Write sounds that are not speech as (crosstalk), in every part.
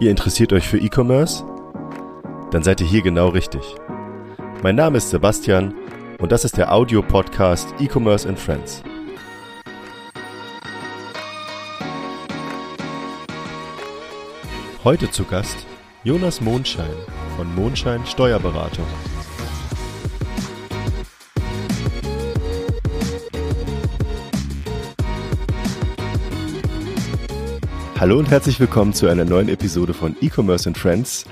Ihr interessiert euch für E-Commerce? Dann seid ihr hier genau richtig. Mein Name ist Sebastian und das ist der Audio-Podcast E-Commerce and Friends. Heute zu Gast Jonas Mondschein von Mondschein Steuerberatung. Hallo und herzlich willkommen zu einer neuen Episode von E-Commerce and Friends.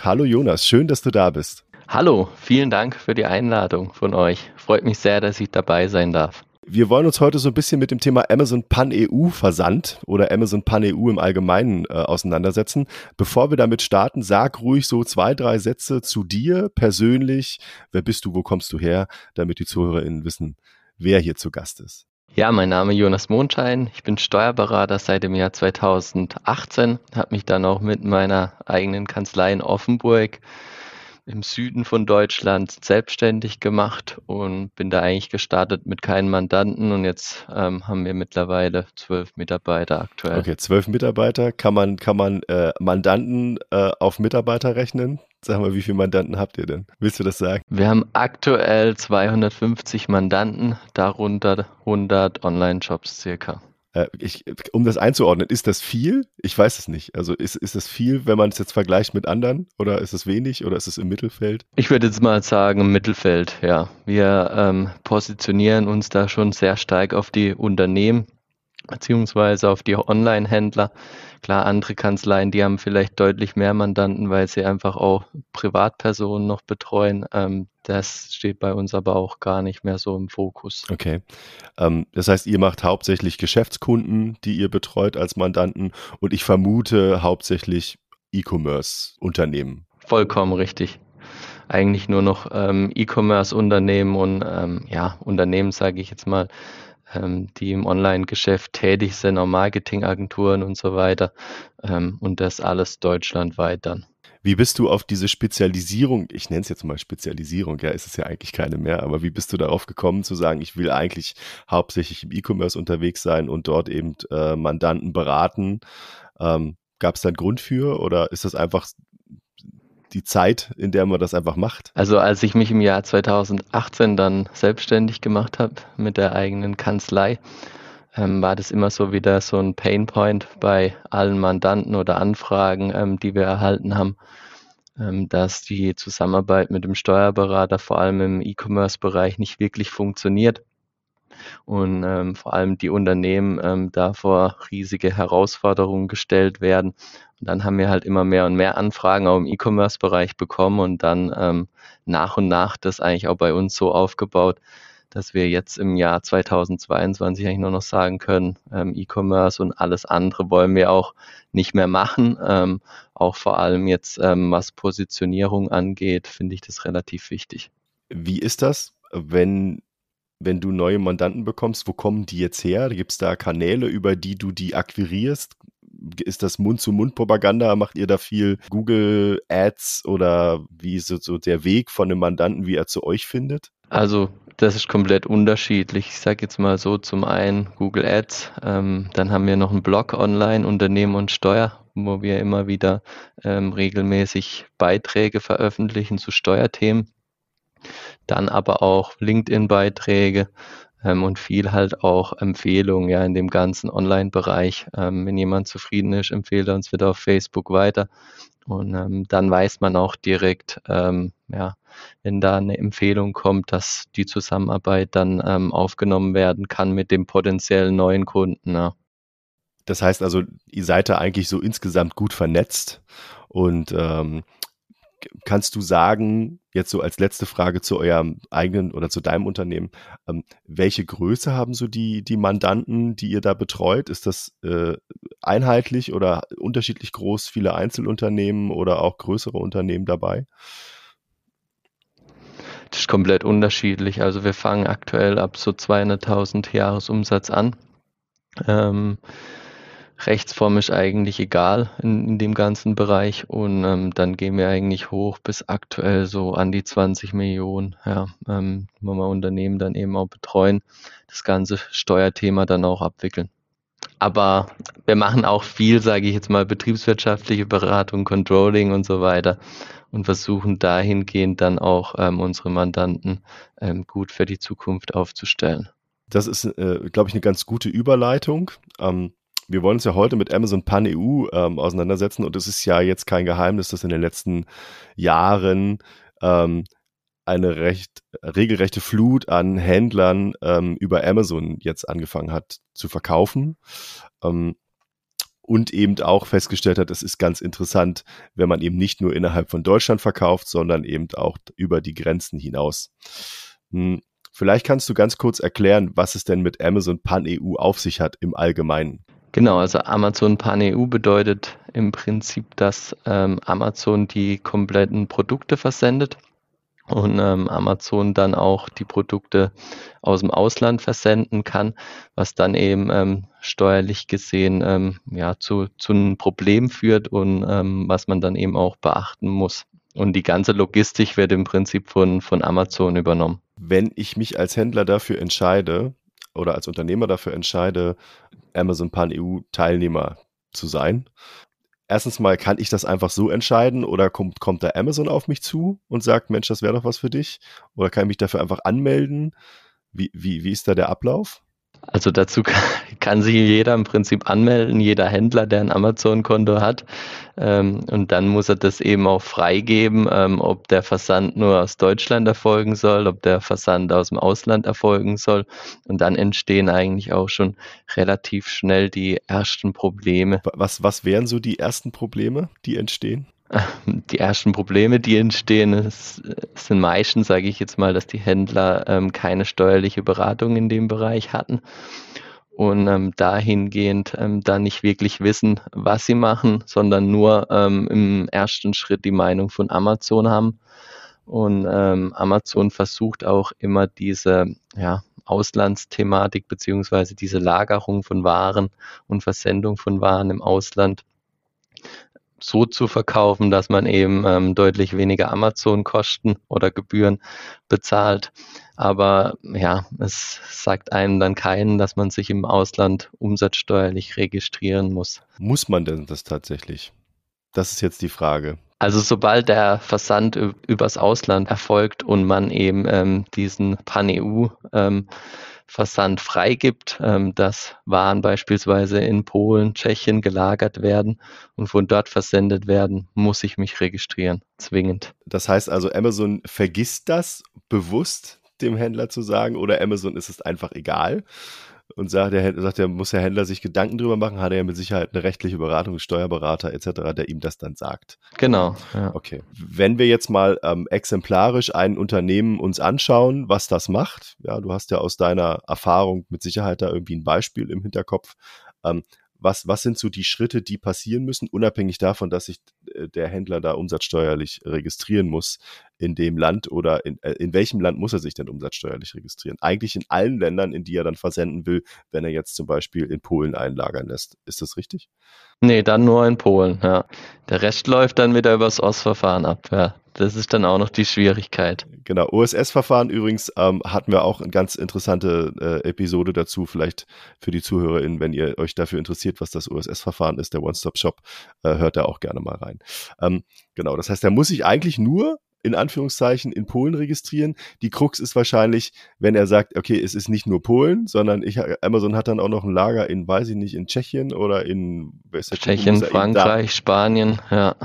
Hallo Jonas, schön, dass du da bist. Hallo, vielen Dank für die Einladung von euch. Freut mich sehr, dass ich dabei sein darf. Wir wollen uns heute so ein bisschen mit dem Thema Amazon Pan EU Versand oder Amazon Pan EU im Allgemeinen äh, auseinandersetzen. Bevor wir damit starten, sag ruhig so zwei, drei Sätze zu dir persönlich. Wer bist du, wo kommst du her, damit die ZuhörerInnen wissen, wer hier zu Gast ist. Ja, mein Name ist Jonas Mondschein. Ich bin Steuerberater seit dem Jahr 2018, habe mich dann auch mit meiner eigenen Kanzlei in Offenburg im Süden von Deutschland selbstständig gemacht und bin da eigentlich gestartet mit keinen Mandanten und jetzt ähm, haben wir mittlerweile zwölf Mitarbeiter aktuell. Okay, zwölf Mitarbeiter. Kann man, kann man äh, Mandanten äh, auf Mitarbeiter rechnen? Sag mal, wie viele Mandanten habt ihr denn? Willst du das sagen? Wir haben aktuell 250 Mandanten, darunter 100 Online-Shops circa. Äh, ich, um das einzuordnen, ist das viel? Ich weiß es nicht. Also ist, ist das viel, wenn man es jetzt vergleicht mit anderen? Oder ist es wenig? Oder ist es im Mittelfeld? Ich würde jetzt mal sagen, im Mittelfeld, ja. Wir ähm, positionieren uns da schon sehr stark auf die Unternehmen beziehungsweise auf die Online-Händler. Klar, andere Kanzleien, die haben vielleicht deutlich mehr Mandanten, weil sie einfach auch Privatpersonen noch betreuen. Ähm, das steht bei uns aber auch gar nicht mehr so im Fokus. Okay. Ähm, das heißt, ihr macht hauptsächlich Geschäftskunden, die ihr betreut als Mandanten und ich vermute hauptsächlich E-Commerce-Unternehmen. Vollkommen richtig eigentlich nur noch ähm, E-Commerce-Unternehmen und ähm, ja, Unternehmen, sage ich jetzt mal, ähm, die im Online-Geschäft tätig sind, auch Marketingagenturen und so weiter. Ähm, und das alles deutschlandweit dann. Wie bist du auf diese Spezialisierung, ich nenne es jetzt mal Spezialisierung, ja, ist es ja eigentlich keine mehr, aber wie bist du darauf gekommen zu sagen, ich will eigentlich hauptsächlich im E-Commerce unterwegs sein und dort eben äh, Mandanten beraten? Ähm, Gab es da einen Grund für oder ist das einfach die Zeit, in der man das einfach macht? Also als ich mich im Jahr 2018 dann selbstständig gemacht habe mit der eigenen Kanzlei, ähm, war das immer so wieder so ein Painpoint bei allen Mandanten oder Anfragen, ähm, die wir erhalten haben, ähm, dass die Zusammenarbeit mit dem Steuerberater vor allem im E-Commerce-Bereich nicht wirklich funktioniert und ähm, vor allem die Unternehmen ähm, da vor riesige Herausforderungen gestellt werden. Und dann haben wir halt immer mehr und mehr Anfragen auch im E-Commerce-Bereich bekommen und dann ähm, nach und nach das eigentlich auch bei uns so aufgebaut, dass wir jetzt im Jahr 2022 eigentlich nur noch sagen können, ähm, E-Commerce und alles andere wollen wir auch nicht mehr machen. Ähm, auch vor allem jetzt, ähm, was Positionierung angeht, finde ich das relativ wichtig. Wie ist das, wenn wenn du neue Mandanten bekommst, wo kommen die jetzt her? Gibt es da Kanäle, über die du die akquirierst? Ist das Mund-zu-Mund-Propaganda? Macht ihr da viel Google Ads oder wie ist so der Weg von einem Mandanten, wie er zu euch findet? Also das ist komplett unterschiedlich. Ich sage jetzt mal so, zum einen Google Ads, ähm, dann haben wir noch einen Blog online, Unternehmen und Steuer, wo wir immer wieder ähm, regelmäßig Beiträge veröffentlichen zu Steuerthemen dann aber auch LinkedIn-Beiträge ähm, und viel halt auch Empfehlungen ja in dem ganzen Online-Bereich. Ähm, wenn jemand zufrieden ist, empfiehlt er uns wieder auf Facebook weiter. Und ähm, dann weiß man auch direkt, ähm, ja, wenn da eine Empfehlung kommt, dass die Zusammenarbeit dann ähm, aufgenommen werden kann mit dem potenziellen neuen Kunden. Ja. Das heißt also, ihr seid da eigentlich so insgesamt gut vernetzt und ähm, kannst du sagen, jetzt so als letzte Frage zu eurem eigenen oder zu deinem Unternehmen, ähm, welche Größe haben so die, die Mandanten, die ihr da betreut? Ist das äh, einheitlich oder unterschiedlich groß, viele Einzelunternehmen oder auch größere Unternehmen dabei? Das ist komplett unterschiedlich. Also wir fangen aktuell ab so 200.000 Jahresumsatz an. Ähm, Rechtsform ist eigentlich egal in, in dem ganzen Bereich und ähm, dann gehen wir eigentlich hoch bis aktuell so an die 20 Millionen, ja, ähm, wo wir Unternehmen dann eben auch betreuen, das ganze Steuerthema dann auch abwickeln. aber wir machen auch viel, sage ich jetzt mal, betriebswirtschaftliche Beratung, Controlling und so weiter und versuchen dahingehend dann auch ähm, unsere Mandanten ähm, gut für die Zukunft aufzustellen. Das ist, äh, glaube ich, eine ganz gute Überleitung. Ähm, wir wollen uns ja heute mit Amazon Pan EU ähm, auseinandersetzen und es ist ja jetzt kein Geheimnis, dass in den letzten Jahren ähm, eine recht regelrechte Flut an Händlern ähm, über Amazon jetzt angefangen hat zu verkaufen. Ähm, und eben auch festgestellt hat, es ist ganz interessant, wenn man eben nicht nur innerhalb von Deutschland verkauft, sondern eben auch über die Grenzen hinaus. Hm, vielleicht kannst du ganz kurz erklären, was es denn mit Amazon Pan EU auf sich hat im Allgemeinen. Genau, also Amazon Pan EU bedeutet im Prinzip, dass ähm, Amazon die kompletten Produkte versendet und ähm, Amazon dann auch die Produkte aus dem Ausland versenden kann, was dann eben ähm, steuerlich gesehen ähm, ja, zu, zu einem Problem führt und ähm, was man dann eben auch beachten muss. Und die ganze Logistik wird im Prinzip von, von Amazon übernommen. Wenn ich mich als Händler dafür entscheide oder als Unternehmer dafür entscheide, Amazon Pan EU Teilnehmer zu sein, erstens mal, kann ich das einfach so entscheiden oder kommt, kommt da Amazon auf mich zu und sagt, Mensch, das wäre doch was für dich? Oder kann ich mich dafür einfach anmelden? Wie, wie, wie ist da der Ablauf? Also dazu (laughs) kann sich jeder im Prinzip anmelden, jeder Händler, der ein Amazon-Konto hat. Ähm, und dann muss er das eben auch freigeben, ähm, ob der Versand nur aus Deutschland erfolgen soll, ob der Versand aus dem Ausland erfolgen soll. Und dann entstehen eigentlich auch schon relativ schnell die ersten Probleme. Was, was wären so die ersten Probleme, die entstehen? Die ersten Probleme, die entstehen, sind meistens, sage ich jetzt mal, dass die Händler ähm, keine steuerliche Beratung in dem Bereich hatten und ähm, dahingehend ähm, dann nicht wirklich wissen, was sie machen, sondern nur ähm, im ersten Schritt die Meinung von Amazon haben. Und ähm, Amazon versucht auch immer diese ja, Auslandsthematik beziehungsweise diese Lagerung von Waren und Versendung von Waren im Ausland so zu verkaufen, dass man eben ähm, deutlich weniger Amazon-Kosten oder Gebühren bezahlt. Aber ja, es sagt einem dann keinen, dass man sich im Ausland umsatzsteuerlich registrieren muss. Muss man denn das tatsächlich? Das ist jetzt die Frage. Also sobald der Versand übers Ausland erfolgt und man eben ähm, diesen Pan-EU ähm, Versand freigibt, ähm, dass Waren beispielsweise in Polen, Tschechien gelagert werden und von dort versendet werden, muss ich mich registrieren, zwingend. Das heißt also, Amazon vergisst das bewusst, dem Händler zu sagen, oder Amazon ist es einfach egal und sagt, der, sagt, der muss der Händler sich Gedanken drüber machen, hat er ja mit Sicherheit eine rechtliche Beratung, Steuerberater etc., der ihm das dann sagt. Genau. Ja. Okay. Wenn wir jetzt mal ähm, exemplarisch ein Unternehmen uns anschauen, was das macht, ja, du hast ja aus deiner Erfahrung mit Sicherheit da irgendwie ein Beispiel im Hinterkopf. Ähm, was, was sind so die Schritte, die passieren müssen, unabhängig davon, dass sich äh, der Händler da umsatzsteuerlich registrieren muss in dem Land oder in, äh, in welchem Land muss er sich denn umsatzsteuerlich registrieren? Eigentlich in allen Ländern, in die er dann versenden will, wenn er jetzt zum Beispiel in Polen einlagern lässt. Ist das richtig? Nee, dann nur in Polen, ja. Der Rest läuft dann wieder übers OS-Verfahren ab, ja. Das ist dann auch noch die Schwierigkeit. Genau, OSS-Verfahren übrigens ähm, hatten wir auch eine ganz interessante äh, Episode dazu, vielleicht für die ZuhörerInnen, wenn ihr euch dafür interessiert, was das OSS-Verfahren ist, der One-Stop-Shop, äh, hört da auch gerne mal rein. Ähm, genau, das heißt, er muss sich eigentlich nur in Anführungszeichen in Polen registrieren. Die Krux ist wahrscheinlich, wenn er sagt, okay, es ist nicht nur Polen, sondern ich, Amazon hat dann auch noch ein Lager in, weiß ich nicht, in Tschechien oder in Tschechien, Frankreich, Spanien, ja.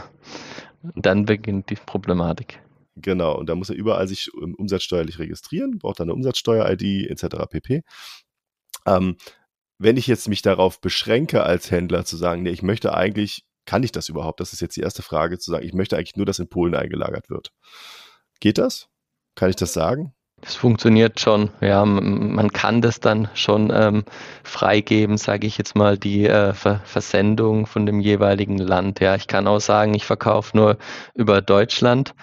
Dann beginnt die Problematik. Genau, und da muss er überall sich umsatzsteuerlich registrieren, braucht dann eine Umsatzsteuer-ID etc. pp. Ähm, wenn ich jetzt mich darauf beschränke als Händler zu sagen, nee, ich möchte eigentlich kann ich das überhaupt? Das ist jetzt die erste Frage, zu sagen, ich möchte eigentlich nur, dass in Polen eingelagert wird. Geht das? Kann ich das sagen? Das funktioniert schon. Ja, man kann das dann schon ähm, freigeben, sage ich jetzt mal, die äh, Ver Versendung von dem jeweiligen Land. Ja, ich kann auch sagen, ich verkaufe nur über Deutschland,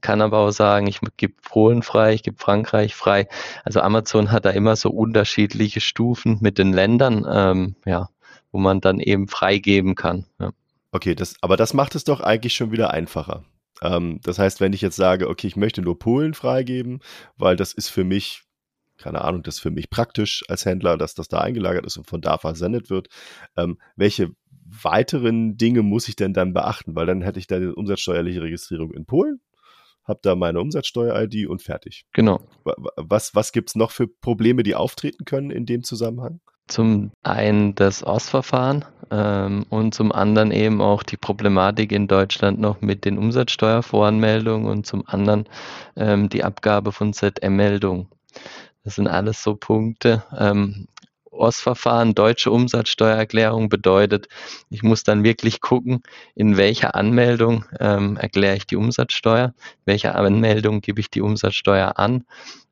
kann aber auch sagen, ich gebe Polen frei, ich gebe Frankreich frei. Also Amazon hat da immer so unterschiedliche Stufen mit den Ländern, ähm, ja, wo man dann eben freigeben kann. Ja. Okay, das, aber das macht es doch eigentlich schon wieder einfacher. Ähm, das heißt, wenn ich jetzt sage, okay, ich möchte nur Polen freigeben, weil das ist für mich keine Ahnung, das ist für mich praktisch als Händler, dass das da eingelagert ist und von da versendet wird. Ähm, welche weiteren Dinge muss ich denn dann beachten? Weil dann hätte ich da die umsatzsteuerliche Registrierung in Polen, habe da meine Umsatzsteuer-ID und fertig. Genau. Was, was gibt es noch für Probleme, die auftreten können in dem Zusammenhang? Zum einen das OS-Verfahren ähm, und zum anderen eben auch die Problematik in Deutschland noch mit den Umsatzsteuervoranmeldungen und zum anderen ähm, die Abgabe von ZM-Meldungen. Das sind alles so Punkte. Ähm, OS-Verfahren, deutsche Umsatzsteuererklärung bedeutet, ich muss dann wirklich gucken, in welcher Anmeldung ähm, erkläre ich die Umsatzsteuer, welcher Anmeldung gebe ich die Umsatzsteuer an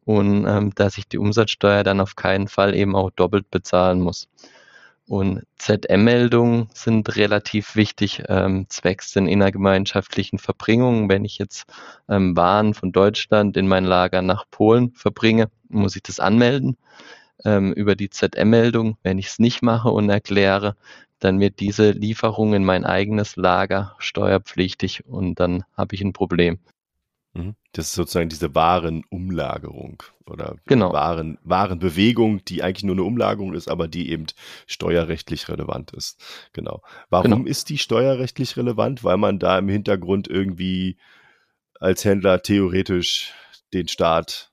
und ähm, dass ich die Umsatzsteuer dann auf keinen Fall eben auch doppelt bezahlen muss. Und ZM-Meldungen sind relativ wichtig ähm, zwecks den innergemeinschaftlichen Verbringungen. Wenn ich jetzt ähm, Waren von Deutschland in mein Lager nach Polen verbringe, muss ich das anmelden ähm, über die ZM-Meldung. Wenn ich es nicht mache und erkläre, dann wird diese Lieferung in mein eigenes Lager steuerpflichtig und dann habe ich ein Problem. Mhm. Das ist sozusagen diese Warenumlagerung oder genau. Waren, Warenbewegung, die eigentlich nur eine Umlagerung ist, aber die eben steuerrechtlich relevant ist. Genau. Warum genau. ist die steuerrechtlich relevant? Weil man da im Hintergrund irgendwie als Händler theoretisch den Staat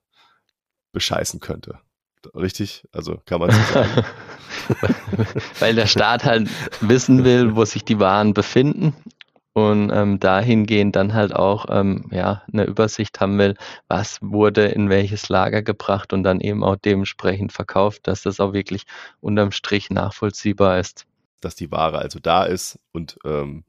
bescheißen könnte. Richtig? Also kann man so sagen. (laughs) Weil der Staat halt wissen will, wo sich die Waren befinden und ähm, dahingehend dann halt auch ähm, ja, eine Übersicht haben will, was wurde in welches Lager gebracht und dann eben auch dementsprechend verkauft, dass das auch wirklich unterm Strich nachvollziehbar ist. Dass die Ware also da ist und ähm,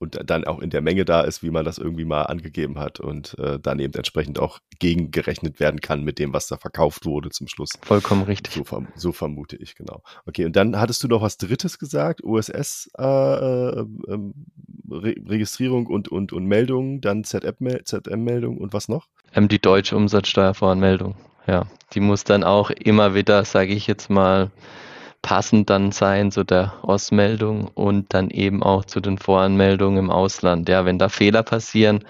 und dann auch in der Menge da ist, wie man das irgendwie mal angegeben hat und äh, dann eben entsprechend auch gegengerechnet werden kann mit dem, was da verkauft wurde zum Schluss. Vollkommen richtig. So, verm so vermute ich, genau. Okay, und dann hattest du noch was Drittes gesagt, USS äh, äh, ähm, Re Registrierung und, und, und Meldung, dann ZM-Meldung und was noch? Ähm, die deutsche Umsatzsteuervoranmeldung, ja. Die muss dann auch immer wieder, sage ich jetzt mal, passend dann sein zu der Ausmeldung und dann eben auch zu den Voranmeldungen im Ausland. Ja, wenn da Fehler passieren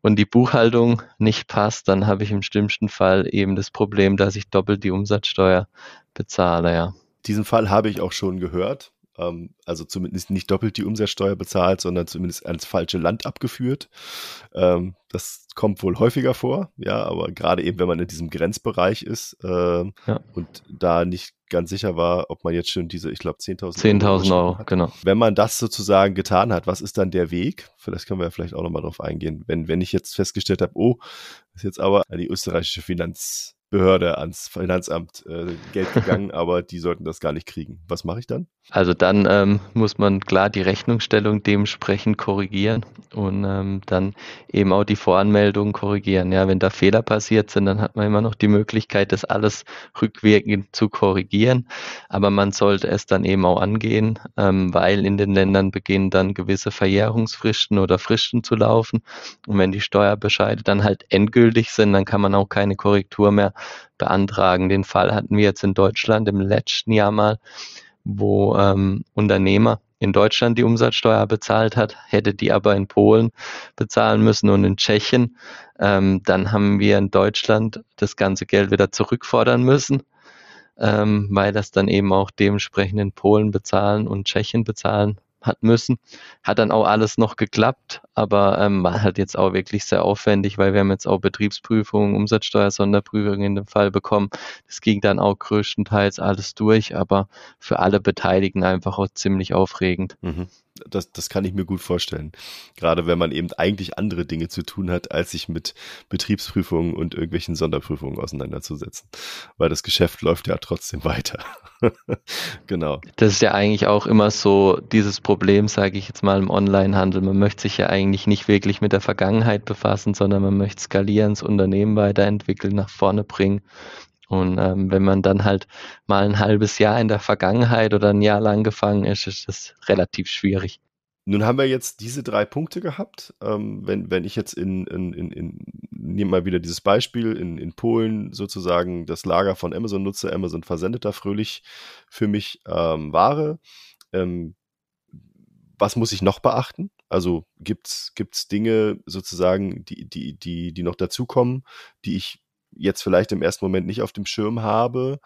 und die Buchhaltung nicht passt, dann habe ich im schlimmsten Fall eben das Problem, dass ich doppelt die Umsatzsteuer bezahle, ja. Diesen Fall habe ich auch schon gehört. Ähm, also zumindest nicht doppelt die Umsatzsteuer bezahlt, sondern zumindest ans falsche Land abgeführt. Ähm, das kommt wohl häufiger vor, ja, aber gerade eben, wenn man in diesem Grenzbereich ist äh, ja. und da nicht ganz sicher war, ob man jetzt schon diese, ich glaube, 10.000 10.000 Euro, Euro genau. Wenn man das sozusagen getan hat, was ist dann der Weg? Vielleicht können wir ja vielleicht auch nochmal drauf eingehen. Wenn, wenn ich jetzt festgestellt habe, oh, ist jetzt aber die österreichische Finanz, Behörde ans Finanzamt äh, Geld (laughs) gegangen, aber die sollten das gar nicht kriegen. Was mache ich dann? Also dann ähm, muss man klar die Rechnungsstellung dementsprechend korrigieren und ähm, dann eben auch die Voranmeldung korrigieren. Ja, wenn da Fehler passiert sind, dann hat man immer noch die Möglichkeit, das alles rückwirkend zu korrigieren. Aber man sollte es dann eben auch angehen, ähm, weil in den Ländern beginnen dann gewisse Verjährungsfristen oder Fristen zu laufen. Und wenn die Steuerbescheide dann halt endgültig sind, dann kann man auch keine Korrektur mehr beantragen. Den Fall hatten wir jetzt in Deutschland im letzten Jahr mal, wo ähm, Unternehmer in Deutschland die Umsatzsteuer bezahlt hat, hätte die aber in Polen bezahlen müssen und in Tschechien. Ähm, dann haben wir in Deutschland das ganze Geld wieder zurückfordern müssen, ähm, weil das dann eben auch dementsprechend in Polen bezahlen und Tschechien bezahlen hat müssen. Hat dann auch alles noch geklappt, aber ähm, war halt jetzt auch wirklich sehr aufwendig, weil wir haben jetzt auch Betriebsprüfungen, Umsatzsteuer, Sonderprüfungen in dem Fall bekommen. Das ging dann auch größtenteils alles durch, aber für alle Beteiligten einfach auch ziemlich aufregend. Mhm das, das kann ich mir gut vorstellen. Gerade wenn man eben eigentlich andere Dinge zu tun hat, als sich mit Betriebsprüfungen und irgendwelchen Sonderprüfungen auseinanderzusetzen. Weil das Geschäft läuft ja trotzdem (laughs) weiter. genau. Das ist ja eigentlich auch immer so dieses Problem, sage ich jetzt mal, im Onlinehandel. Man möchte sich ja eigentlich nicht wirklich mit der Vergangenheit befassen, sondern man möchte skalieren, das Unternehmen weiterentwickeln, nach vorne bringen. Und ähm, wenn man dann halt mal ein halbes Jahr in der Vergangenheit oder ein Jahr lang gefangen ist, ist das relativ schwierig. Nun haben wir jetzt diese drei Punkte gehabt. Ähm, wenn, wenn ich jetzt in, in, in, in nehme mal wieder dieses Beispiel, in, in Polen sozusagen das Lager von Amazon nutze, Amazon versendet da fröhlich für mich ähm, Ware. Ähm, was muss ich noch beachten? Also gibt es Dinge sozusagen, die, die, die, die noch dazukommen, die ich jetzt vielleicht im ersten Moment nicht auf dem Schirm habe?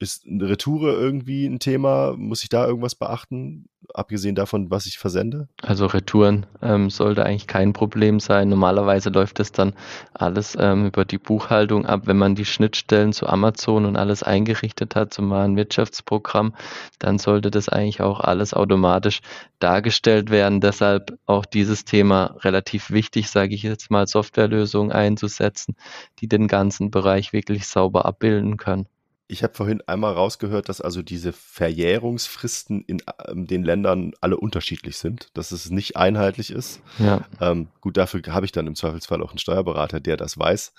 Ist eine Retoure irgendwie ein Thema? Muss ich da irgendwas beachten, abgesehen davon, was ich versende? Also Retouren ähm, sollte eigentlich kein Problem sein. Normalerweise läuft das dann alles ähm, über die Buchhaltung ab. Wenn man die Schnittstellen zu Amazon und alles eingerichtet hat zum Warenwirtschaftsprogramm, dann sollte das eigentlich auch alles automatisch dargestellt werden. Deshalb auch dieses Thema relativ wichtig, sage ich jetzt mal, Softwarelösungen einzusetzen, die den ganzen Bereich wirklich sauber abbilden können. Ich habe vorhin einmal rausgehört, dass also diese Verjährungsfristen in ähm, den Ländern alle unterschiedlich sind, dass es nicht einheitlich ist. Ja. Ähm, gut, dafür habe ich dann im Zweifelsfall auch einen Steuerberater, der das weiß.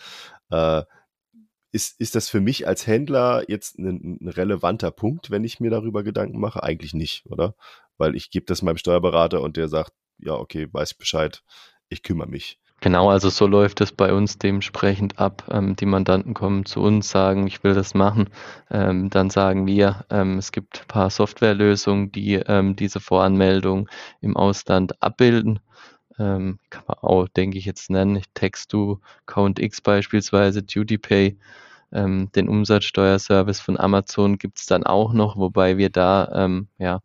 Äh, ist, ist das für mich als Händler jetzt ein, ein, relevanter Punkt, wenn ich mir darüber Gedanken mache? Eigentlich nicht, oder? Weil ich gebe das meinem Steuerberater und der sagt, ja, okay, weiß ich Bescheid, ich kümmere mich. Genau, also so läuft es bei uns dementsprechend ab. Ähm, die Mandanten kommen zu uns, sagen, ich will das machen. Ähm, dann sagen wir, ähm, es gibt ein paar Softwarelösungen, die ähm, diese Voranmeldung im Ausland abbilden. Ähm, kann man auch, denke ich, jetzt nennen. Text2, CountX beispielsweise, DutyPay. Ähm, den Umsatzsteuerservice von Amazon gibt es dann auch noch, wobei wir da ähm, ja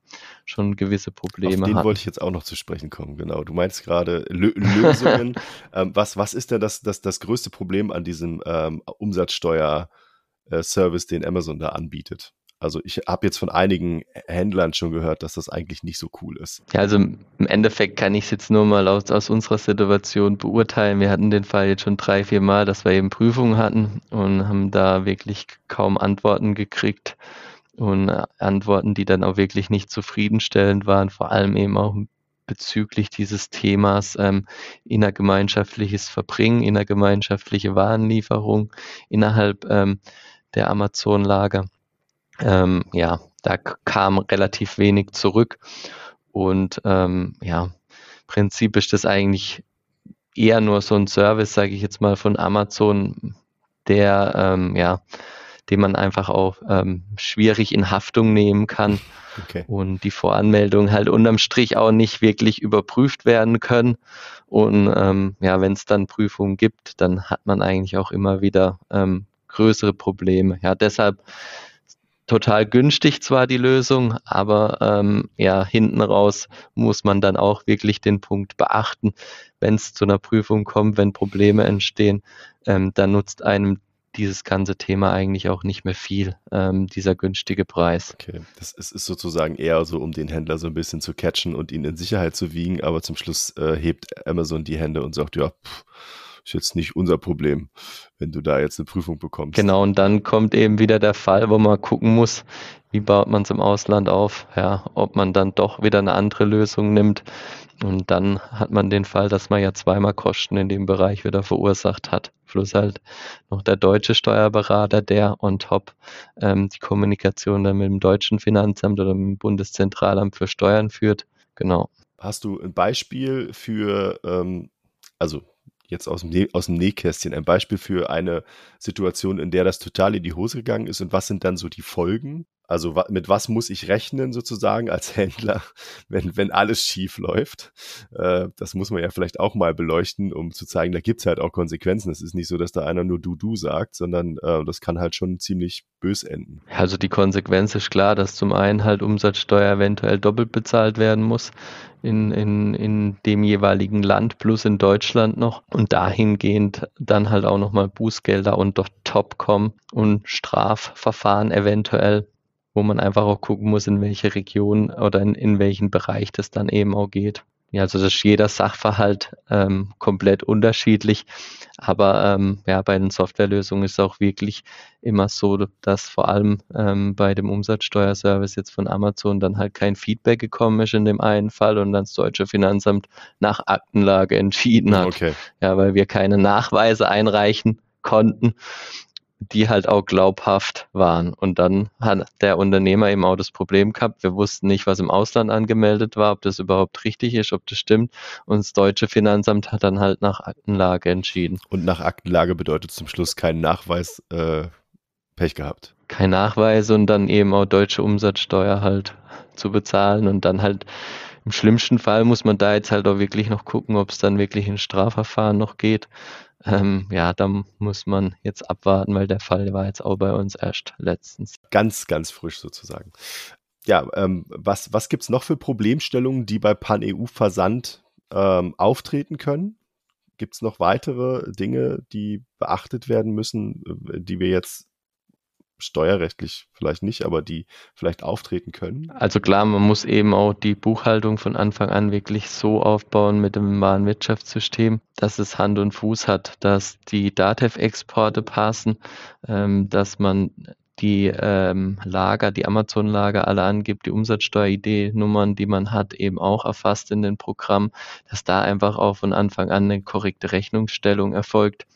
schon gewisse Probleme haben. den wollte ich jetzt auch noch zu sprechen kommen, genau. Du meinst gerade Lö Lösungen. (laughs) ähm, was, was ist denn das, das, das größte Problem an diesem ähm, Umsatzsteuer-Service, den Amazon da anbietet? Also ich habe jetzt von einigen Händlern schon gehört, dass das eigentlich nicht so cool ist. Ja, also im Endeffekt kann ich es jetzt nur mal aus, aus unserer Situation beurteilen. Wir hatten den Fall jetzt schon drei, vier Mal, dass wir eben Prüfungen hatten und haben da wirklich kaum Antworten gekriegt und Antworten, die dann auch wirklich nicht zufriedenstellend waren, vor allem eben auch bezüglich dieses Themas ähm, innergemeinschaftliches Verbringen, innergemeinschaftliche Warenlieferung innerhalb ähm, der Amazon-Lager ähm, ja, da kam relativ wenig zurück. Und ähm, ja, im Prinzip ist das eigentlich eher nur so ein Service, sage ich jetzt mal, von Amazon, der ähm, ja, den man einfach auch ähm, schwierig in Haftung nehmen kann okay. und die Voranmeldungen halt unterm Strich auch nicht wirklich überprüft werden können. Und ähm, ja, wenn es dann Prüfungen gibt, dann hat man eigentlich auch immer wieder ähm, größere Probleme. Ja, deshalb total günstig zwar die Lösung, aber ähm, ja, hinten raus muss man dann auch wirklich den Punkt beachten, wenn es zu einer Prüfung kommt, wenn Probleme entstehen, ähm, dann nutzt einem dieses ganze Thema eigentlich auch nicht mehr viel, ähm, dieser günstige Preis. Okay, das ist, ist, sozusagen eher so, um den Händler so ein bisschen zu catchen und ihn in Sicherheit zu wiegen, aber zum Schluss äh, hebt Amazon die Hände und sagt, ja, pff, ist jetzt nicht unser Problem, wenn du da jetzt eine Prüfung bekommst. Genau, und dann kommt eben wieder der Fall, wo man gucken muss, wie baut man es im Ausland auf, ja, ob man dann doch wieder eine andere Lösung nimmt. Und dann hat man den Fall, dass man ja zweimal Kosten in dem Bereich wieder verursacht hat. Plus halt noch der deutsche Steuerberater, der on top ähm, die Kommunikation dann mit dem deutschen Finanzamt oder mit dem Bundeszentralamt für Steuern führt. Genau. Hast du ein Beispiel für, ähm, also jetzt aus dem, aus dem Nähkästchen ein Beispiel für eine Situation, in der das total in die Hose gegangen ist und was sind dann so die Folgen? Also mit was muss ich rechnen sozusagen als (laughs) Händler, wenn, wenn alles schief läuft? Äh, das muss man ja vielleicht auch mal beleuchten, um zu zeigen, da gibt's halt auch Konsequenzen. Es ist nicht so, dass da einer nur du du sagt, sondern äh, das kann halt schon ziemlich bös enden. Also die Konsequenz ist klar, dass zum einen halt Umsatzsteuer eventuell doppelt bezahlt werden muss in, in, in dem jeweiligen Land plus in Deutschland noch und dahingehend dann halt auch nochmal Bußgelder und dort top kommen und Strafverfahren eventuell wo man einfach auch gucken muss, in welche Region oder in, in welchen Bereich das dann eben auch geht. Ja, also das ist jeder Sachverhalt ähm, komplett unterschiedlich. Aber ähm, ja, bei den Softwarelösungen ist es auch wirklich immer so, dass vor allem ähm, bei dem Umsatzsteuerservice jetzt von Amazon dann halt kein Feedback gekommen ist in dem einen Fall und dann das deutsche Finanzamt nach Aktenlage entschieden hat. Okay. Ja, weil wir keine Nachweise einreichen konnten die halt auch glaubhaft waren. Und dann hat der Unternehmer eben auch das Problem gehabt, wir wussten nicht, was im Ausland angemeldet war, ob das überhaupt richtig ist, ob das stimmt. Und das deutsche Finanzamt hat dann halt nach Aktenlage entschieden. Und nach Aktenlage bedeutet zum Schluss keinen Nachweis, äh, Pech gehabt. Kein Nachweis und dann eben auch deutsche Umsatzsteuer halt zu bezahlen und dann halt Im schlimmsten Fall muss man da jetzt halt auch wirklich noch gucken, ob es dann wirklich in Strafverfahren noch geht. Ähm, ja, da muss man jetzt abwarten, weil der Fall war jetzt auch bei uns erst letztens. Ganz, ganz frisch sozusagen. Ja, ähm, was, was gibt es noch für Problemstellungen, die bei Pan-EU-Versand ähm, auftreten können? Gibt es noch weitere Dinge, die beachtet werden müssen, äh, die wir jetzt steuerrechtlich vielleicht nicht, aber die vielleicht auftreten können? Also klar, man muss eben auch die Buchhaltung von Anfang an wirklich so aufbauen mit dem Warenwirtschaftssystem, dass es Hand und Fuß hat, dass die DATEV-Exporte passen, ähm, dass man die ähm, Lager, die Amazon-Lager alle angibt, die Umsatzsteuer-ID-Nummern, die man hat, eben auch erfasst in den Programmen, dass da einfach auch von Anfang an eine korrekte Rechnungsstellung erfolgt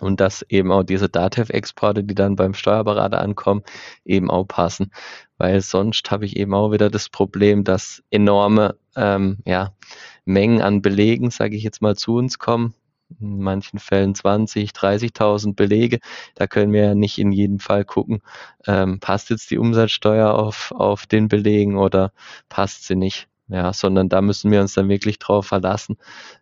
und dass eben auch diese DATEV-Exporte, die dann beim Steuerberater ankommen, eben auch passen. Weil sonst habe ich eben auch wieder das Problem, dass enorme ähm, ja, Mengen an Belegen, sage ich jetzt mal, zu uns kommen. In manchen Fällen 20, 30.000 Belege. Da können wir ja nicht in jedem Fall gucken, ähm, passt jetzt die Umsatzsteuer auf, auf den Belegen oder passt sie nicht ja, sondern da müssen wir uns dann wirklich darauf verlassen,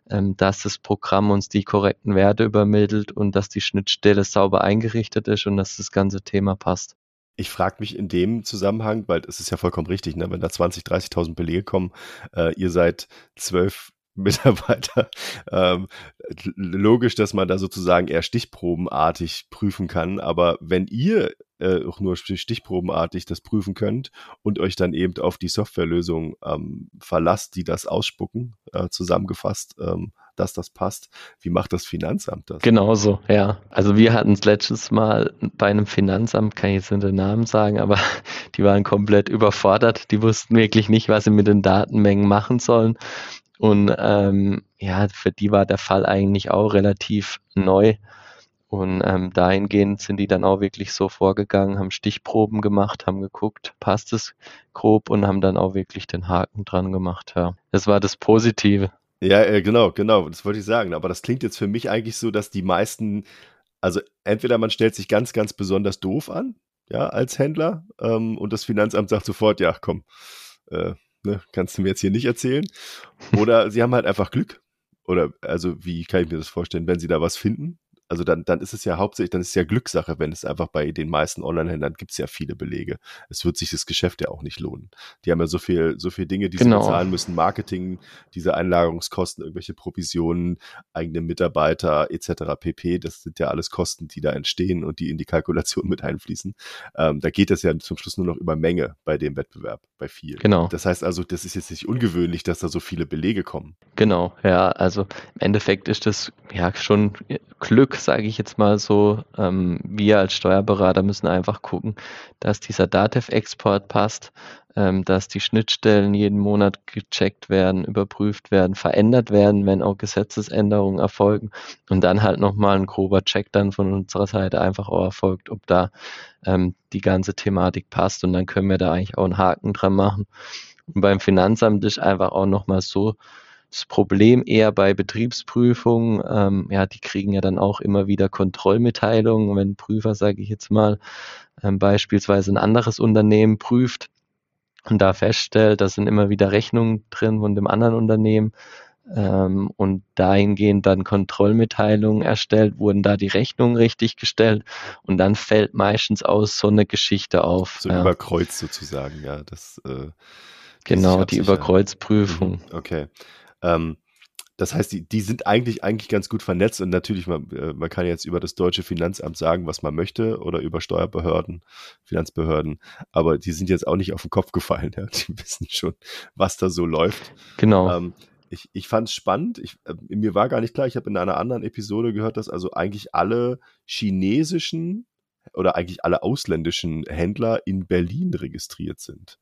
ähm, dass das Programm uns die korrekten Werte übermittelt und dass die Schnittstelle sauber eingerichtet ist und dass das ganze Thema passt. Ich frage mich in dem Zusammenhang, weil es ist ja vollkommen richtig, ne, wenn da 20, 30.000 Belege kommen, äh, ihr seid zwölf (laughs) Mitarbeiter. Ähm, logisch, dass man da sozusagen eher stichprobenartig prüfen kann, aber wenn ihr äh, auch nur stichprobenartig das prüfen könnt und euch dann eben auf die Softwarelösung ähm, verlasst, die das ausspucken, äh, zusammengefasst, ähm, dass das passt. Wie macht das Finanzamt das? Genauso, ja. Also wir hatten es letztes Mal bei einem Finanzamt, kann ich jetzt nicht den Namen sagen, aber (laughs) die waren komplett überfordert. Die wussten wirklich nicht, was sie mit den Datenmengen machen sollen. Und ähm, ja, für die war der Fall eigentlich auch relativ neu. Und ähm, dahingehend sind die dann auch wirklich so vorgegangen, haben Stichproben gemacht, haben geguckt, passt es grob und haben dann auch wirklich den Haken dran gemacht. Ja. Das war das Positive. Ja, äh, genau, genau, das wollte ich sagen. Aber das klingt jetzt für mich eigentlich so, dass die meisten, also entweder man stellt sich ganz, ganz besonders doof an, ja, als Händler, ähm, und das Finanzamt sagt sofort, ja, komm, äh, ne, kannst du mir jetzt hier nicht erzählen. Oder sie haben halt einfach Glück. Oder, also, wie kann ich mir das vorstellen, wenn sie da was finden, also dann, dann ist es ja hauptsächlich, dann ist es ja Glückssache, wenn es einfach bei den meisten Online-Händlern gibt es ja viele Belege. Es wird sich das Geschäft ja auch nicht lohnen. Die haben ja so viel, so viel Dinge, die genau. sie bezahlen müssen, Marketing, diese Einlagerungskosten, irgendwelche Provisionen, eigene Mitarbeiter etc. pp. Das sind ja alles Kosten, die da entstehen und die in die Kalkulation mit einfließen. Ähm, da geht es ja zum Schluss nur noch über Menge bei dem Wettbewerb, bei vielen. Genau. Das heißt also, das ist jetzt nicht ungewöhnlich, dass da so viele Belege kommen. Genau, ja, also im Endeffekt ist das ja schon Glück, sage ich jetzt mal so. Ähm, wir als Steuerberater müssen einfach gucken, dass dieser Datev-Export passt, ähm, dass die Schnittstellen jeden Monat gecheckt werden, überprüft werden, verändert werden, wenn auch Gesetzesänderungen erfolgen und dann halt nochmal ein grober Check dann von unserer Seite einfach auch erfolgt, ob da ähm, die ganze Thematik passt und dann können wir da eigentlich auch einen Haken dran machen. Und beim Finanzamt ist einfach auch nochmal so, das Problem eher bei Betriebsprüfungen, ähm, ja, die kriegen ja dann auch immer wieder Kontrollmitteilungen, wenn ein Prüfer, sage ich jetzt mal, ähm, beispielsweise ein anderes Unternehmen prüft und da feststellt, da sind immer wieder Rechnungen drin von dem anderen Unternehmen ähm, und dahingehend dann Kontrollmitteilungen erstellt, wurden da die Rechnungen richtig gestellt und dann fällt meistens aus so eine Geschichte auf. So ja. überkreuzt sozusagen, ja. Das, äh, genau, die Überkreuzprüfung. Mhm, okay. Ähm, das heißt, die, die sind eigentlich, eigentlich ganz gut vernetzt und natürlich, man, äh, man kann jetzt über das deutsche Finanzamt sagen, was man möchte oder über Steuerbehörden, Finanzbehörden, aber die sind jetzt auch nicht auf den Kopf gefallen. (laughs) Ja? Die wissen schon, was da so läuft. Genau. Ähm, ich, ich fand es spannend. Ich, äh, mir war gar nicht klar, ich habe in einer anderen Episode gehört, dass also eigentlich alle chinesischen oder eigentlich alle ausländischen Händler in Berlin registriert sind.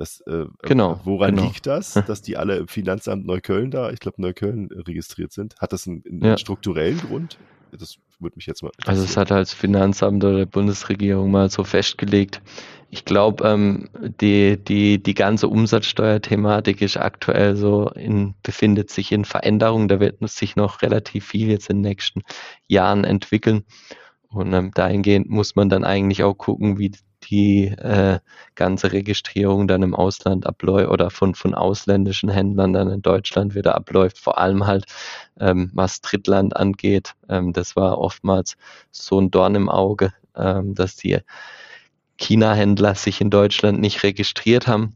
Das, äh, genau. Woran genau. liegt das, (laughs) dass die alle im Finanzamt Neukölln da, ich glaube Neukölln äh, registriert sind? Hat das einen, einen ja. strukturellen Grund? Das würde mich jetzt mal. Also es hat als Finanzamt oder Bundesregierung mal so festgelegt. Ich glaube, ähm, die, die, die ganze Umsatzsteuerthematik ist aktuell so in, befindet sich in Veränderung. Da wird sich noch relativ viel jetzt in den nächsten Jahren entwickeln. Und ähm, dahingehend muss man dann eigentlich auch gucken, wie die äh, ganze Registrierung dann im Ausland abläuft oder von, von ausländischen Händlern dann in Deutschland wieder abläuft, vor allem halt ähm, was Drittland angeht. Ähm, das war oftmals so ein Dorn im Auge, ähm, dass die China-Händler sich in Deutschland nicht registriert haben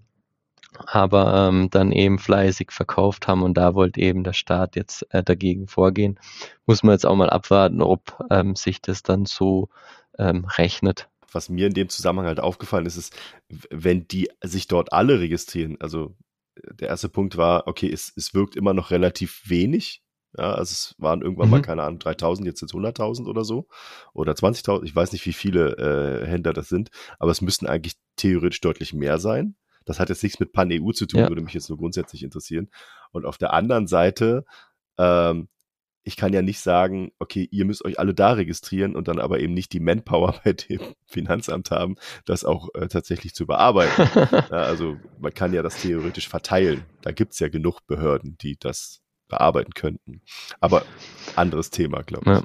aber ähm, dann eben fleißig verkauft haben und da wollte eben der Staat jetzt äh, dagegen vorgehen. Muss man jetzt auch mal abwarten, ob ähm, sich das dann so ähm, rechnet. Was mir in dem Zusammenhang halt aufgefallen ist, ist, wenn die sich dort alle registrieren, also der erste Punkt war, okay, es, es wirkt immer noch relativ wenig. Ja, also es waren irgendwann mhm. mal, keine Ahnung, 3000, jetzt sind es 100.000 oder so. Oder 20.000, ich weiß nicht, wie viele äh, Händler das sind, aber es müssten eigentlich theoretisch deutlich mehr sein. Das hat jetzt nichts mit Pan-EU zu tun, ja. würde mich jetzt nur grundsätzlich interessieren. Und auf der anderen Seite, ähm, ich kann ja nicht sagen, okay, ihr müsst euch alle da registrieren und dann aber eben nicht die Manpower (laughs) bei dem Finanzamt haben, das auch äh, tatsächlich zu bearbeiten. (laughs) ja, also man kann ja das theoretisch verteilen. Da gibt's ja genug Behörden, die das bearbeiten könnten. Aber anderes Thema, glaube ich. Ja.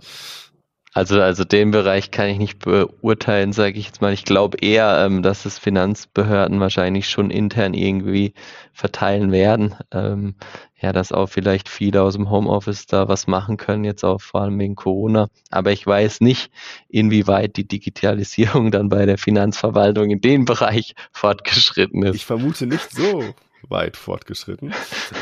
Also, also den Bereich kann ich nicht beurteilen, sage ich jetzt mal. Ich glaube eher, ähm, dass es Finanzbehörden wahrscheinlich schon intern irgendwie verteilen werden. Ähm, ja, dass auch vielleicht viele aus dem Homeoffice da was machen können, jetzt auch vor allem wegen Corona. Aber ich weiß nicht, inwieweit die Digitalisierung (laughs) dann bei der Finanzverwaltung in dem Bereich fortgeschritten ist. Ich vermute nicht so weit fortgeschritten.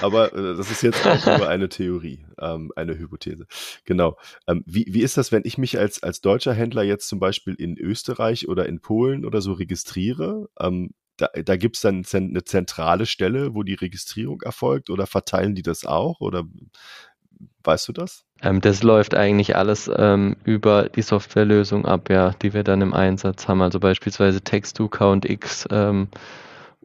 Aber äh, das ist jetzt auch nur eine Theorie, ähm, eine Hypothese. Genau. Ähm, wie, wie ist das, wenn ich mich als, als deutscher Händler jetzt zum Beispiel in Österreich oder in Polen oder so registriere? Ähm, da, da gibt es dann eine zentrale Stelle, wo die Registrierung erfolgt oder verteilen die das auch? Oder weißt du das? Ähm, das läuft eigentlich alles ähm, über die Softwarelösung ab, ja, die wir dann im Einsatz haben. Also beispielsweise Text2 X ähm,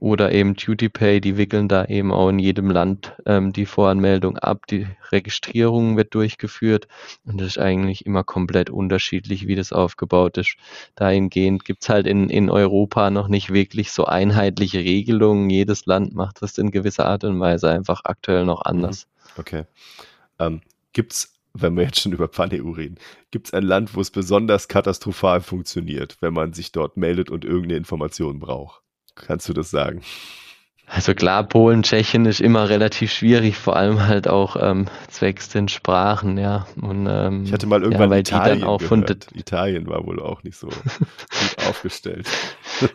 oder eben DutyPay, die wickeln da eben auch in jedem Land ähm, die Voranmeldung ab. Die Registrierung wird durchgeführt und das ist eigentlich immer komplett unterschiedlich, wie das aufgebaut ist. Dahingehend gibt's halt in, in Europa noch nicht wirklich so einheitliche Regelungen. Jedes Land macht das in gewisser Art und Weise einfach aktuell noch anders. Mhm. Okay. Ähm, gibt's wenn wir jetzt schon über Pan-EU reden, gibt es ein Land, wo es besonders katastrophal funktioniert, wenn man sich dort meldet und irgendeine Information braucht? Kannst du das sagen? Also klar, Polen, Tschechien ist immer relativ schwierig, vor allem halt auch ähm, zwecks den Sprachen, ja. Und, ähm, ich hatte mal irgendwann ja, Italien auch gehört. Italien war wohl auch nicht so gut aufgestellt. (laughs)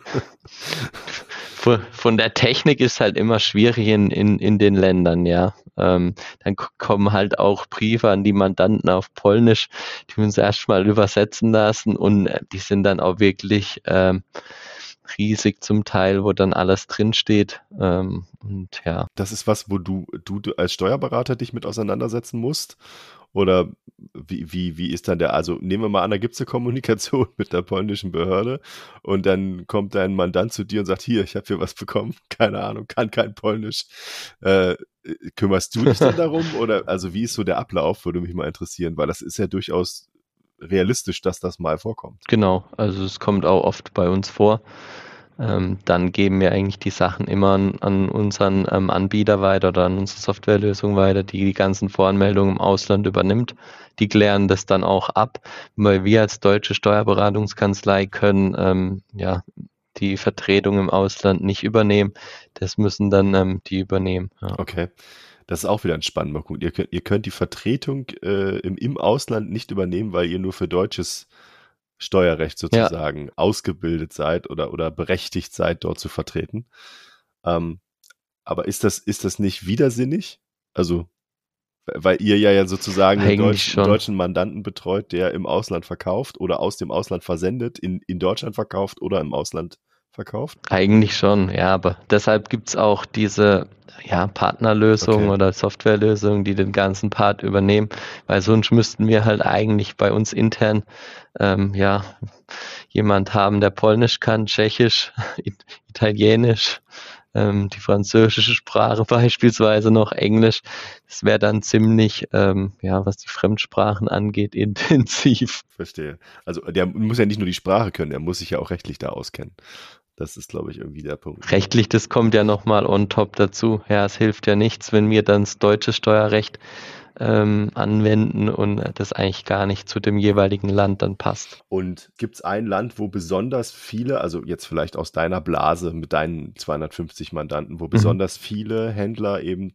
von, von, der Technik ist halt immer schwierig in, in, in den Ländern, ja. Ähm, dann kommen halt auch Briefe an die Mandanten auf Polnisch, die wir uns erstmal übersetzen lassen und äh, die sind dann auch wirklich ähm, riesig zum Teil, wo dann alles drinsteht. Ähm, und ja. Das ist was, wo du, du, du als Steuerberater dich mit auseinandersetzen musst? Oder wie, wie, wie ist dann der, also nehmen wir mal an, da gibt es eine Kommunikation (laughs) mit der polnischen Behörde und dann kommt dein Mandant zu dir und sagt, hier, ich habe hier was bekommen, (laughs) keine Ahnung, kann kein Polnisch. Äh, kümmerst du dich dann (laughs) darum? Oder also wie ist so der Ablauf, würde mich mal interessieren, weil das ist ja durchaus realistisch, dass das mal vorkommt. Genau, also es kommt auch oft bei uns vor. Ähm, dann geben wir eigentlich die Sachen immer an, an unseren ähm, Anbieter weiter oder an unsere Softwarelösung weiter, die die ganzen Voranmeldungen im Ausland übernimmt. Die klären das dann auch ab, weil wir als deutsche Steuerberatungskanzlei können ähm, ja die Vertretung im Ausland nicht übernehmen. Das müssen dann ähm, die übernehmen. Ja. Okay. Das ist auch wieder ein spannender Punkt. Ihr könnt, ihr könnt die Vertretung äh, im, im Ausland nicht übernehmen, weil ihr nur für deutsches Steuerrecht sozusagen ja. ausgebildet seid oder, oder berechtigt seid, dort zu vertreten. Ähm, aber ist das, ist das nicht widersinnig? Also, weil ihr ja, ja sozusagen einen deutschen, deutschen, Mandanten betreut, der im Ausland verkauft oder aus dem Ausland versendet, in, in Deutschland verkauft oder im Ausland verkauft? Eigentlich schon, ja, aber deshalb gibt es auch diese ja, Partnerlösungen okay. oder Softwarelösungen, die den ganzen Part übernehmen, weil sonst müssten wir halt eigentlich bei uns intern ähm, ja jemand haben, der Polnisch kann, Tschechisch, (laughs) Italienisch, ähm, die französische Sprache (laughs) beispielsweise noch Englisch. Das wäre dann ziemlich, ähm, ja, was die Fremdsprachen angeht, (laughs) intensiv. Verstehe. Also der muss ja nicht nur die Sprache können, der muss sich ja auch rechtlich da auskennen. Das ist, glaube ich, irgendwie der Punkt. Rechtlich, das kommt ja nochmal on top dazu. Ja, es hilft ja nichts, wenn wir dann das deutsche Steuerrecht ähm, anwenden und das eigentlich gar nicht zu dem jeweiligen Land dann passt. Und gibt es ein Land, wo besonders viele, also jetzt vielleicht aus deiner Blase mit deinen 250 Mandanten, wo mhm. besonders viele Händler eben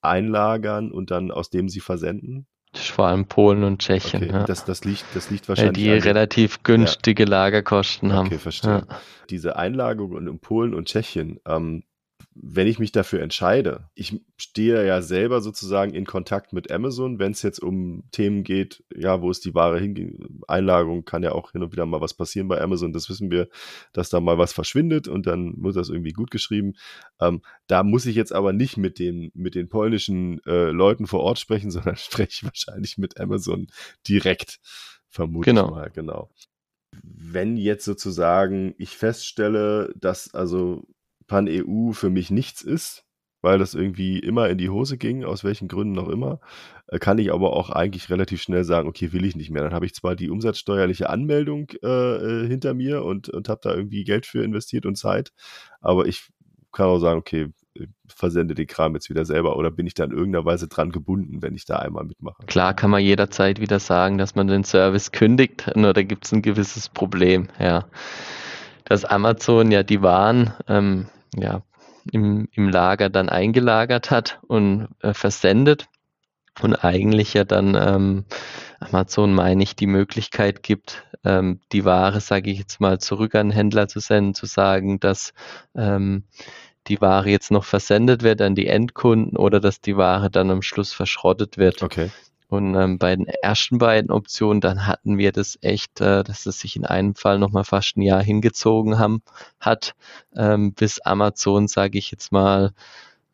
einlagern und dann aus dem sie versenden? Vor allem Polen und Tschechien. Okay, ja. das, das, liegt, das liegt wahrscheinlich. Weil die relativ günstige ja. Lagerkosten haben. Okay, verstehe. Ja. Diese Einlagerung in Polen und Tschechien, ähm, wenn ich mich dafür entscheide, ich stehe ja selber sozusagen in Kontakt mit Amazon, wenn es jetzt um Themen geht, ja, wo ist die Ware hingeht. Einlagerung kann ja auch hin und wieder mal was passieren bei Amazon. Das wissen wir, dass da mal was verschwindet und dann wird das irgendwie gut geschrieben. Ähm, da muss ich jetzt aber nicht mit den, mit den polnischen äh, Leuten vor Ort sprechen, (laughs) sondern spreche ich wahrscheinlich mit Amazon direkt, vermute genau. ich mal, genau. Wenn jetzt sozusagen ich feststelle, dass also Pan-EU für mich nichts ist, weil das irgendwie immer in die Hose ging, aus welchen Gründen auch immer, äh, kann ich aber auch eigentlich relativ schnell sagen, okay, will ich nicht mehr. Dann habe ich zwar die umsatzsteuerliche Anmeldung äh, äh hinter mir und, und habe da irgendwie Geld für investiert und Zeit, aber ich kann auch sagen, okay, versende den Kram jetzt wieder selber oder bin ich da in irgendeiner Weise dran gebunden, wenn ich da einmal mitmache? Klar kann man jederzeit wieder sagen, dass man den Service kündigt, nur da gibt es ein gewisses Problem, ja. Dass Amazon ja die Waren ähm, ja, im, im Lager dann eingelagert hat und äh, versendet und eigentlich ja dann ähm, Amazon, meine ich, die Möglichkeit gibt, ähm, die Ware, sage ich jetzt mal, zurück an den Händler zu senden, zu sagen, dass ähm, die Ware jetzt noch versendet wird an die Endkunden oder dass die Ware dann am Schluss verschrottet wird. Okay. Und ähm, bei den ersten beiden Optionen, dann hatten wir das echt, äh, dass es sich in einem Fall nochmal fast ein Jahr hingezogen haben, hat, ähm, bis Amazon, sage ich jetzt mal,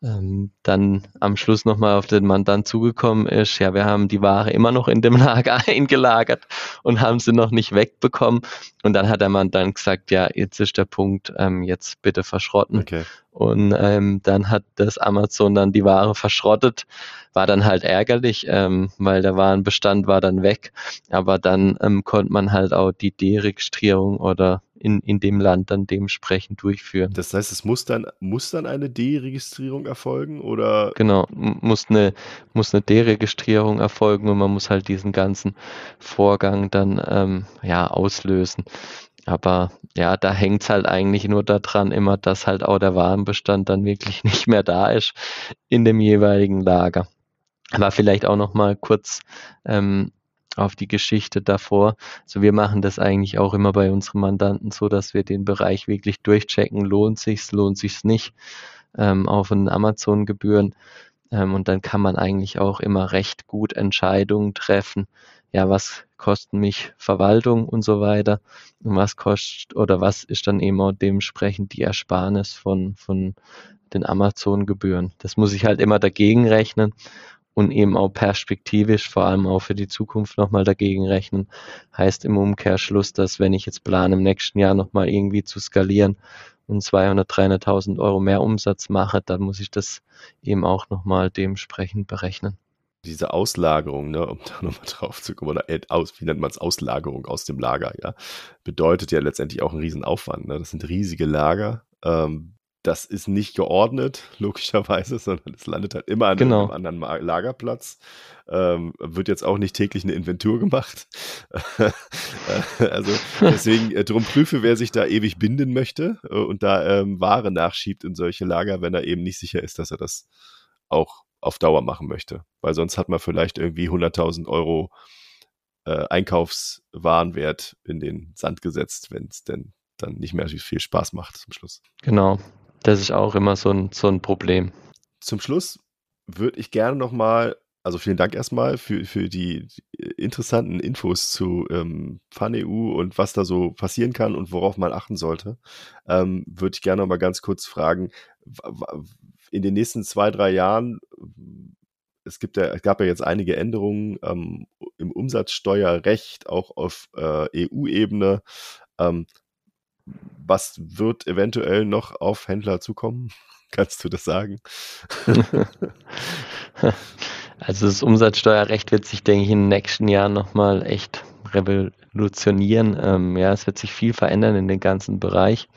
ähm, dann am Schluss nochmal auf den Mandant zugekommen ist, ja, wir haben die Ware immer noch in dem (laughs) Lager eingelagert und haben sie noch nicht wegbekommen. Und dann hat der Mandant gesagt, ja, jetzt ist der Punkt, ähm, jetzt bitte verschrotten. Okay. Und ähm, dann hat das Amazon dann die Ware verschrottet. War dann halt ärgerlich, ähm, weil der Warenbestand war dann weg. Aber dann ähm, konnte man halt auch die Deregistrierung oder in, in dem Land dann dementsprechend durchführen. Das heißt, es muss dann, muss dann eine Deregistrierung erfolgen oder? Genau, muss eine, muss eine Deregistrierung erfolgen und man muss halt diesen ganzen Vorgang dann ähm, ja auslösen. Aber ja, da hängt es halt eigentlich nur daran immer, dass halt auch der Warenbestand dann wirklich (laughs) nicht mehr da ist in dem jeweiligen Lager. Aber vielleicht auch noch mal kurz ähm, auf die Geschichte davor. Also wir machen das eigentlich auch immer bei unseren Mandanten so, dass wir den Bereich wirklich durchchecken, lohnt sich's, lohnt sich's nicht, ähm, auf den Amazon-Gebühren. Ähm, und dann kann man eigentlich auch immer recht gut Entscheidungen treffen. Ja, was kosten mich Verwaltung und so weiter und was kostet oder was ist dann eben auch dementsprechend die Ersparnis von, von den Amazon-Gebühren. Das muss ich halt immer dagegen rechnen und eben auch perspektivisch, vor allem auch für die Zukunft nochmal dagegen rechnen. Heißt im Umkehrschluss, dass wenn ich jetzt plane, im nächsten Jahr nochmal irgendwie zu skalieren und 200, 300.000 Euro mehr Umsatz mache, dann muss ich das eben auch nochmal dementsprechend berechnen diese Auslagerung, ne, um da nochmal drauf zu kommen, oder aus, wie nennt man es, Auslagerung aus dem Lager, ja, bedeutet ja letztendlich auch einen Riesenaufwand. Ne? Das sind riesige Lager. Ähm, das ist nicht geordnet, logischerweise, sondern es landet halt immer an genau. einem anderen Lagerplatz. Ähm, wird jetzt auch nicht täglich eine Inventur gemacht. (laughs) also deswegen äh, drum prüfe, wer sich da ewig binden möchte äh, und da ähm, Ware nachschiebt in solche Lager, wenn er eben nicht sicher ist, dass er das auch auf Dauer machen möchte. Weil sonst hat man vielleicht irgendwie 100.000 Euro äh, Einkaufswarenwert in den Sand gesetzt, wenn es denn dann nicht mehr viel Spaß macht zum Schluss. Genau, das ist auch immer so ein, so ein Problem. Zum Schluss würde ich gerne nochmal, also vielen Dank erstmal für, für die interessanten Infos zu ähm, FunEU und was da so passieren kann und worauf man achten sollte. Ähm, würde ich gerne nochmal ganz kurz fragen, in den nächsten zwei, drei Jahren, es gibt ja, es gab ja jetzt einige Änderungen ähm, im Umsatzsteuerrecht, auch auf äh, EU-Ebene. Ähm, was wird eventuell noch auf Händler zukommen? (laughs) Kannst du das sagen? (laughs) also das Umsatzsteuerrecht wird sich, denke ich, in den nächsten Jahren nochmal echt revolutionieren. Ähm, ja, es wird sich viel verändern in dem ganzen Bereich.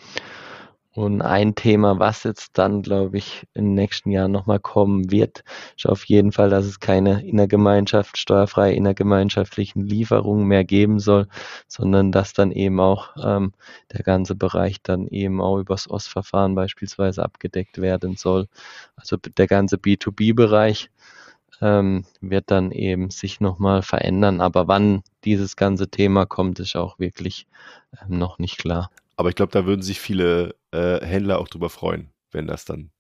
Und ein Thema, was jetzt dann, glaube ich, den nächsten Jahren nochmal kommen wird, ist auf jeden Fall, dass es keine innergemeinschaft, steuerfreie innergemeinschaftlichen Lieferungen mehr geben soll, sondern dass dann eben auch ähm, der ganze Bereich dann eben auch übers OS-Verfahren beispielsweise abgedeckt werden soll. Also der ganze B2B-Bereich ähm, wird dann eben sich nochmal verändern. Aber wann dieses ganze Thema kommt, ist auch wirklich ähm, noch nicht klar. Aber ich glaube, da würden sich viele äh, Händler auch drüber freuen, wenn das dann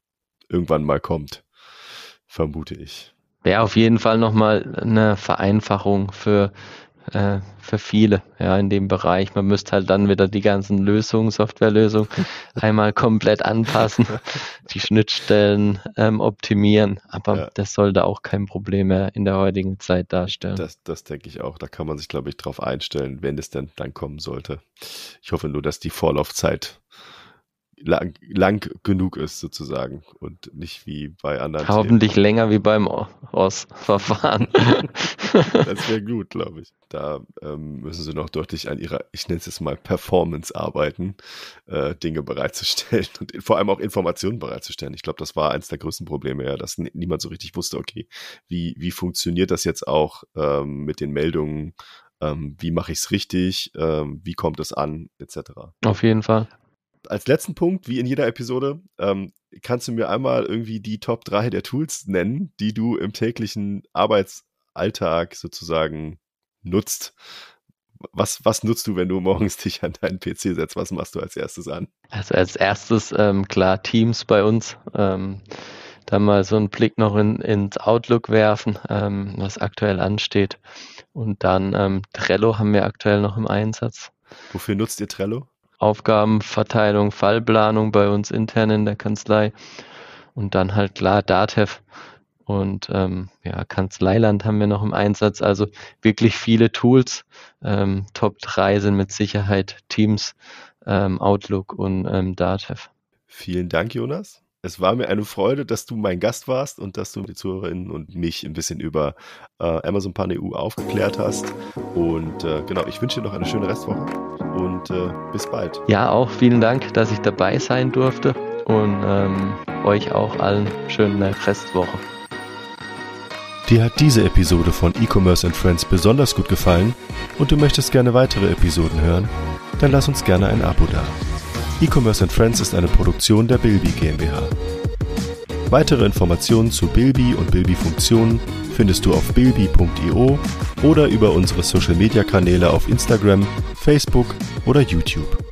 irgendwann mal kommt, vermute ich. Wäre auf jeden Fall nochmal eine Vereinfachung für, äh, für viele ja, in dem Bereich. Man müsste halt dann wieder die ganzen Lösungen, Softwarelösungen (laughs) einmal komplett anpassen, die Schnittstellen ähm, optimieren. Aber ja. das sollte auch kein Problem mehr in der heutigen Zeit darstellen. Das, das denke ich auch. Da kann man sich, glaube ich, drauf einstellen, wenn es denn dann kommen sollte. Ich hoffe nur, dass die Vorlaufzeit lang, lang genug ist sozusagen und nicht wie bei anderen. Hoffentlich Themen. länger wie beim OS-Verfahren. (laughs) das wäre (laughs) gut, glaube ich. Da ähm, müssen sie noch deutlich an ihrer, ich nenne es jetzt mal Performance arbeiten, äh, Dinge bereitzustellen (laughs) und vor allem auch Informationen bereitzustellen. Ich glaube, das war eins der größten Probleme, ja, dass niemand so richtig wusste, okay, wie, wie funktioniert das jetzt auch ähm, mit den Meldungen? Ähm, wie mache ich es richtig, ähm, wie kommt es an, etc. Auf jeden Fall als letzten Punkt, wie in jeder Episode, ähm, kannst du mir einmal irgendwie die Top 3 der Tools nennen, die du im täglichen Arbeitsalltag sozusagen nutzt. Was, was nutzt du, wenn du morgens (laughs) dich an deinen PC setzt? Was machst du als erstes an? Also als erstes ähm, klar Teams bei uns. Ähm, da mal so einen Blick noch in, ins Outlook werfen, ähm, was aktuell ansteht. Und dann ähm, Trello haben wir aktuell noch im Einsatz. Wofür nutzt ihr Trello? Aufgabenverteilung, Fallplanung bei uns intern in der Kanzlei und dann halt klar Datev und ähm, ja, Kanzleiland haben wir noch im Einsatz. Also wirklich viele Tools. Ähm, Top 3 sind mit Sicherheit Teams, ähm, Outlook und ähm, Datev. Vielen Dank, Jonas. Es war mir eine Freude, dass du mein Gast warst und dass du die Zuhörerinnen und mich ein bisschen über äh, Amazon Pan EU aufgeklärt hast. Und äh, genau, ich wünsche dir noch eine schöne Restwoche und äh, bis bald. Ja, auch vielen Dank, dass ich dabei sein durfte und ähm, euch auch allen schöne Restwoche. Dir hat diese Episode von E-Commerce and Friends besonders gut gefallen und du möchtest gerne weitere Episoden hören? Dann lass uns gerne ein Abo da. E-Commerce and Friends ist eine Produktion der Bilby GmbH. Weitere Informationen zu Bilby und Bilby-Funktionen findest du auf bilby.io oder über unsere Social-Media-Kanäle auf Instagram, Facebook oder YouTube.